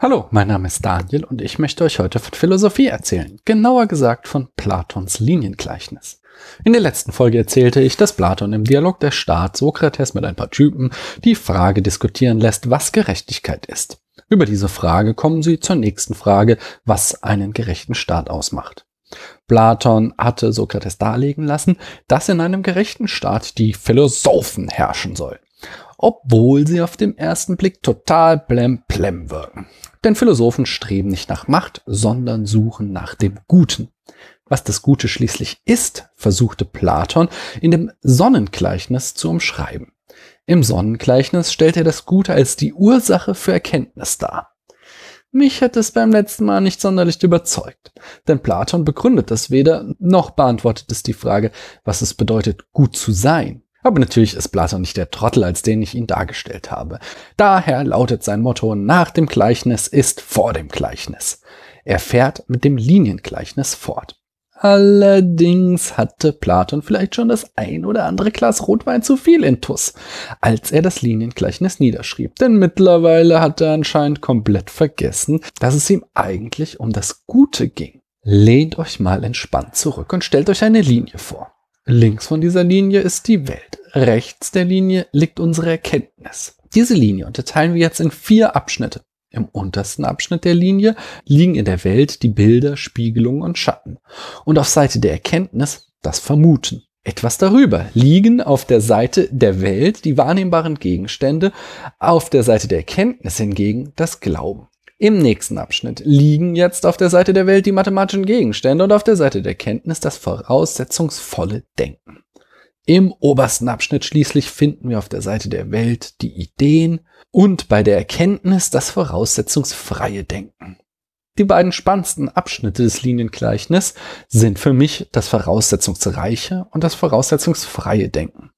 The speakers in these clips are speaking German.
Hallo, mein Name ist Daniel und ich möchte euch heute von Philosophie erzählen, genauer gesagt von Platons Liniengleichnis. In der letzten Folge erzählte ich, dass Platon im Dialog der Staat Sokrates mit ein paar Typen die Frage diskutieren lässt, was Gerechtigkeit ist. Über diese Frage kommen sie zur nächsten Frage, was einen gerechten Staat ausmacht. Platon hatte Sokrates darlegen lassen, dass in einem gerechten Staat die Philosophen herrschen sollen obwohl sie auf dem ersten Blick total blemplem wirken. Denn Philosophen streben nicht nach Macht, sondern suchen nach dem Guten. Was das Gute schließlich ist, versuchte Platon in dem Sonnengleichnis zu umschreiben. Im Sonnengleichnis stellt er das Gute als die Ursache für Erkenntnis dar. Mich hat es beim letzten Mal nicht sonderlich überzeugt, denn Platon begründet das weder, noch beantwortet es die Frage, was es bedeutet, gut zu sein. Aber natürlich ist Platon nicht der Trottel, als den ich ihn dargestellt habe. Daher lautet sein Motto, nach dem Gleichnis ist vor dem Gleichnis. Er fährt mit dem Liniengleichnis fort. Allerdings hatte Platon vielleicht schon das ein oder andere Glas Rotwein zu viel in Tuss, als er das Liniengleichnis niederschrieb. Denn mittlerweile hat er anscheinend komplett vergessen, dass es ihm eigentlich um das Gute ging. Lehnt euch mal entspannt zurück und stellt euch eine Linie vor. Links von dieser Linie ist die Welt. Rechts der Linie liegt unsere Erkenntnis. Diese Linie unterteilen wir jetzt in vier Abschnitte. Im untersten Abschnitt der Linie liegen in der Welt die Bilder, Spiegelungen und Schatten. Und auf Seite der Erkenntnis das Vermuten. Etwas darüber liegen auf der Seite der Welt die wahrnehmbaren Gegenstände, auf der Seite der Erkenntnis hingegen das Glauben. Im nächsten Abschnitt liegen jetzt auf der Seite der Welt die mathematischen Gegenstände und auf der Seite der Kenntnis das voraussetzungsvolle Denken. Im obersten Abschnitt schließlich finden wir auf der Seite der Welt die Ideen und bei der Erkenntnis das voraussetzungsfreie Denken. Die beiden spannendsten Abschnitte des Liniengleichnis sind für mich das voraussetzungsreiche und das voraussetzungsfreie Denken.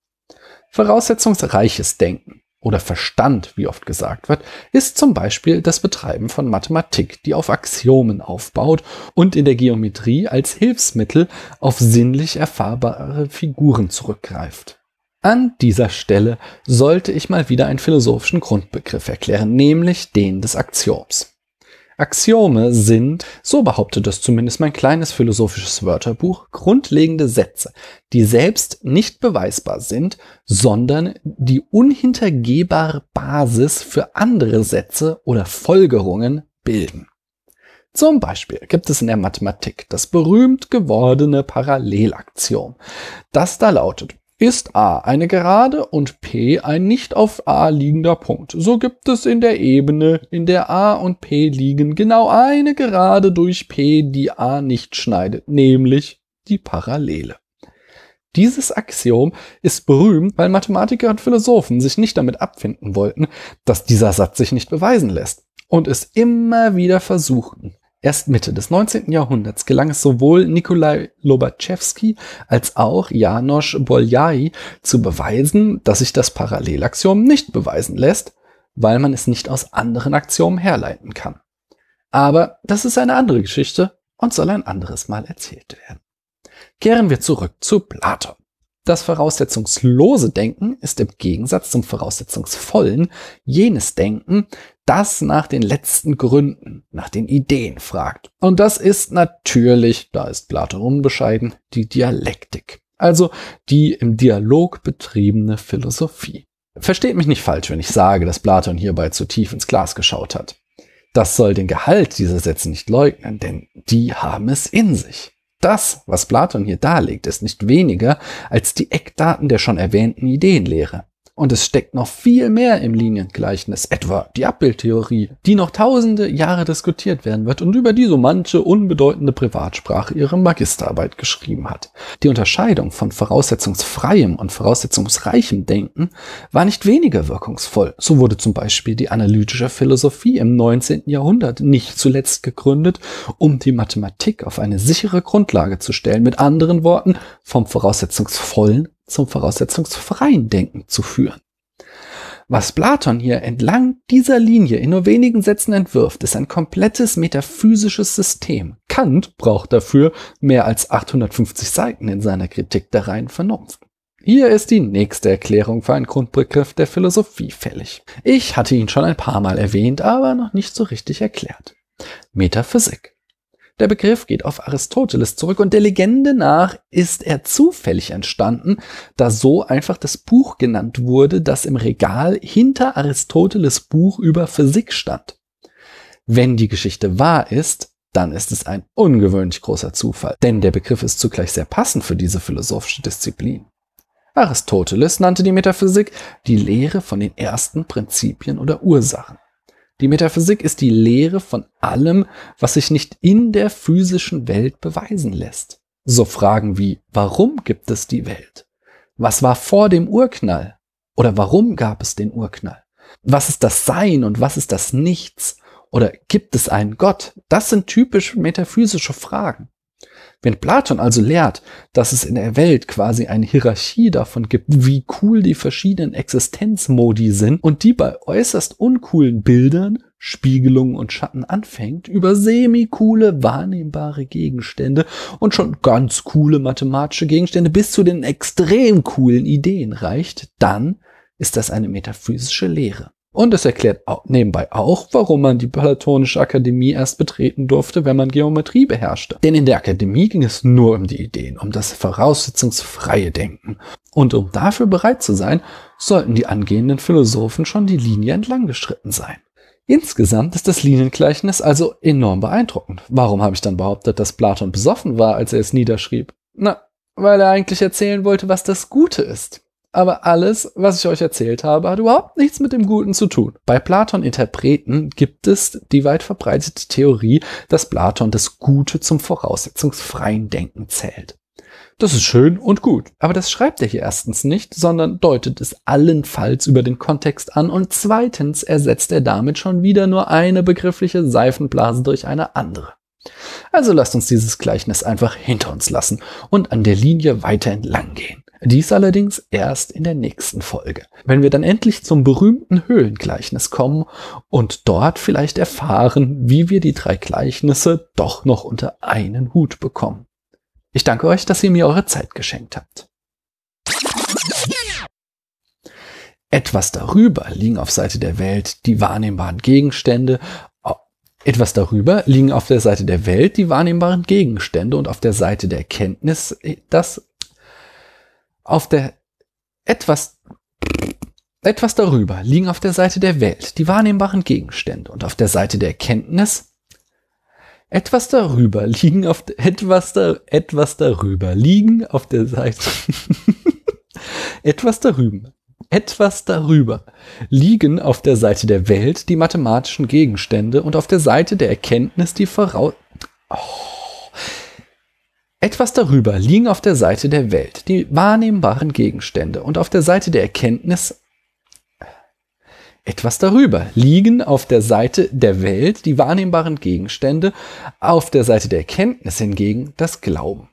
Voraussetzungsreiches Denken oder Verstand, wie oft gesagt wird, ist zum Beispiel das Betreiben von Mathematik, die auf Axiomen aufbaut und in der Geometrie als Hilfsmittel auf sinnlich erfahrbare Figuren zurückgreift. An dieser Stelle sollte ich mal wieder einen philosophischen Grundbegriff erklären, nämlich den des Axioms. Axiome sind, so behauptet es zumindest mein kleines philosophisches Wörterbuch, grundlegende Sätze, die selbst nicht beweisbar sind, sondern die unhintergehbare Basis für andere Sätze oder Folgerungen bilden. Zum Beispiel gibt es in der Mathematik das berühmt gewordene Parallelaktion, das da lautet, ist A eine Gerade und P ein nicht auf A liegender Punkt. So gibt es in der Ebene, in der A und P liegen, genau eine Gerade durch P, die A nicht schneidet, nämlich die Parallele. Dieses Axiom ist berühmt, weil Mathematiker und Philosophen sich nicht damit abfinden wollten, dass dieser Satz sich nicht beweisen lässt und es immer wieder versuchten. Erst Mitte des 19. Jahrhunderts gelang es sowohl Nikolai Lobachevsky als auch Janosch Bolyai zu beweisen, dass sich das Parallelaxiom nicht beweisen lässt, weil man es nicht aus anderen Axiomen herleiten kann. Aber das ist eine andere Geschichte und soll ein anderes Mal erzählt werden. Kehren wir zurück zu Platon. Das voraussetzungslose Denken ist im Gegensatz zum voraussetzungsvollen jenes Denken, das nach den letzten Gründen, nach den Ideen fragt. Und das ist natürlich, da ist Platon unbescheiden, die Dialektik. Also die im Dialog betriebene Philosophie. Versteht mich nicht falsch, wenn ich sage, dass Platon hierbei zu tief ins Glas geschaut hat. Das soll den Gehalt dieser Sätze nicht leugnen, denn die haben es in sich. Das, was Platon hier darlegt, ist nicht weniger als die Eckdaten der schon erwähnten Ideenlehre. Und es steckt noch viel mehr im Liniengleichnis, etwa die Abbildtheorie, die noch tausende Jahre diskutiert werden wird und über die so manche unbedeutende Privatsprache ihre Magisterarbeit geschrieben hat. Die Unterscheidung von voraussetzungsfreiem und voraussetzungsreichem Denken war nicht weniger wirkungsvoll. So wurde zum Beispiel die analytische Philosophie im 19. Jahrhundert nicht zuletzt gegründet, um die Mathematik auf eine sichere Grundlage zu stellen. Mit anderen Worten, vom voraussetzungsvollen zum voraussetzungsfreien Denken zu führen. Was Platon hier entlang dieser Linie in nur wenigen Sätzen entwirft, ist ein komplettes metaphysisches System. Kant braucht dafür mehr als 850 Seiten in seiner Kritik der reinen Vernunft. Hier ist die nächste Erklärung für einen Grundbegriff der Philosophie fällig. Ich hatte ihn schon ein paar Mal erwähnt, aber noch nicht so richtig erklärt. Metaphysik. Der Begriff geht auf Aristoteles zurück und der Legende nach ist er zufällig entstanden, da so einfach das Buch genannt wurde, das im Regal hinter Aristoteles Buch über Physik stand. Wenn die Geschichte wahr ist, dann ist es ein ungewöhnlich großer Zufall, denn der Begriff ist zugleich sehr passend für diese philosophische Disziplin. Aristoteles nannte die Metaphysik die Lehre von den ersten Prinzipien oder Ursachen. Die Metaphysik ist die Lehre von allem, was sich nicht in der physischen Welt beweisen lässt. So Fragen wie, warum gibt es die Welt? Was war vor dem Urknall? Oder warum gab es den Urknall? Was ist das Sein und was ist das Nichts? Oder gibt es einen Gott? Das sind typisch metaphysische Fragen. Wenn Platon also lehrt, dass es in der Welt quasi eine Hierarchie davon gibt, wie cool die verschiedenen Existenzmodi sind und die bei äußerst uncoolen Bildern, Spiegelungen und Schatten anfängt, über semi-coole wahrnehmbare Gegenstände und schon ganz coole mathematische Gegenstände bis zu den extrem coolen Ideen reicht, dann ist das eine metaphysische Lehre. Und es erklärt nebenbei auch, warum man die Platonische Akademie erst betreten durfte, wenn man Geometrie beherrschte. Denn in der Akademie ging es nur um die Ideen, um das voraussetzungsfreie Denken. Und um dafür bereit zu sein, sollten die angehenden Philosophen schon die Linie entlang geschritten sein. Insgesamt ist das Liniengleichnis also enorm beeindruckend. Warum habe ich dann behauptet, dass Platon besoffen war, als er es niederschrieb? Na, weil er eigentlich erzählen wollte, was das Gute ist aber alles, was ich euch erzählt habe, hat überhaupt nichts mit dem Guten zu tun. Bei Platon-Interpreten gibt es die weit verbreitete Theorie, dass Platon das Gute zum voraussetzungsfreien Denken zählt. Das ist schön und gut, aber das schreibt er hier erstens nicht, sondern deutet es allenfalls über den Kontext an und zweitens ersetzt er damit schon wieder nur eine begriffliche Seifenblase durch eine andere. Also lasst uns dieses Gleichnis einfach hinter uns lassen und an der Linie weiter entlang gehen. Dies allerdings erst in der nächsten Folge, wenn wir dann endlich zum berühmten Höhlengleichnis kommen und dort vielleicht erfahren, wie wir die drei Gleichnisse doch noch unter einen Hut bekommen. Ich danke euch, dass ihr mir eure Zeit geschenkt habt. Etwas darüber liegen auf Seite der Welt die wahrnehmbaren Gegenstände, etwas darüber liegen auf der Seite der Welt die wahrnehmbaren Gegenstände und auf der Seite der Erkenntnis das auf der etwas etwas darüber liegen auf der Seite der Welt die wahrnehmbaren Gegenstände und auf der Seite der Erkenntnis etwas darüber liegen auf etwas da, etwas darüber liegen auf der Seite etwas darüber etwas darüber liegen auf der Seite der Welt die mathematischen Gegenstände und auf der Seite der Erkenntnis die Voraus oh. Etwas darüber liegen auf der Seite der Welt die wahrnehmbaren Gegenstände und auf der Seite der Erkenntnis etwas darüber liegen auf der Seite der Welt die wahrnehmbaren Gegenstände, auf der Seite der Erkenntnis hingegen das Glauben.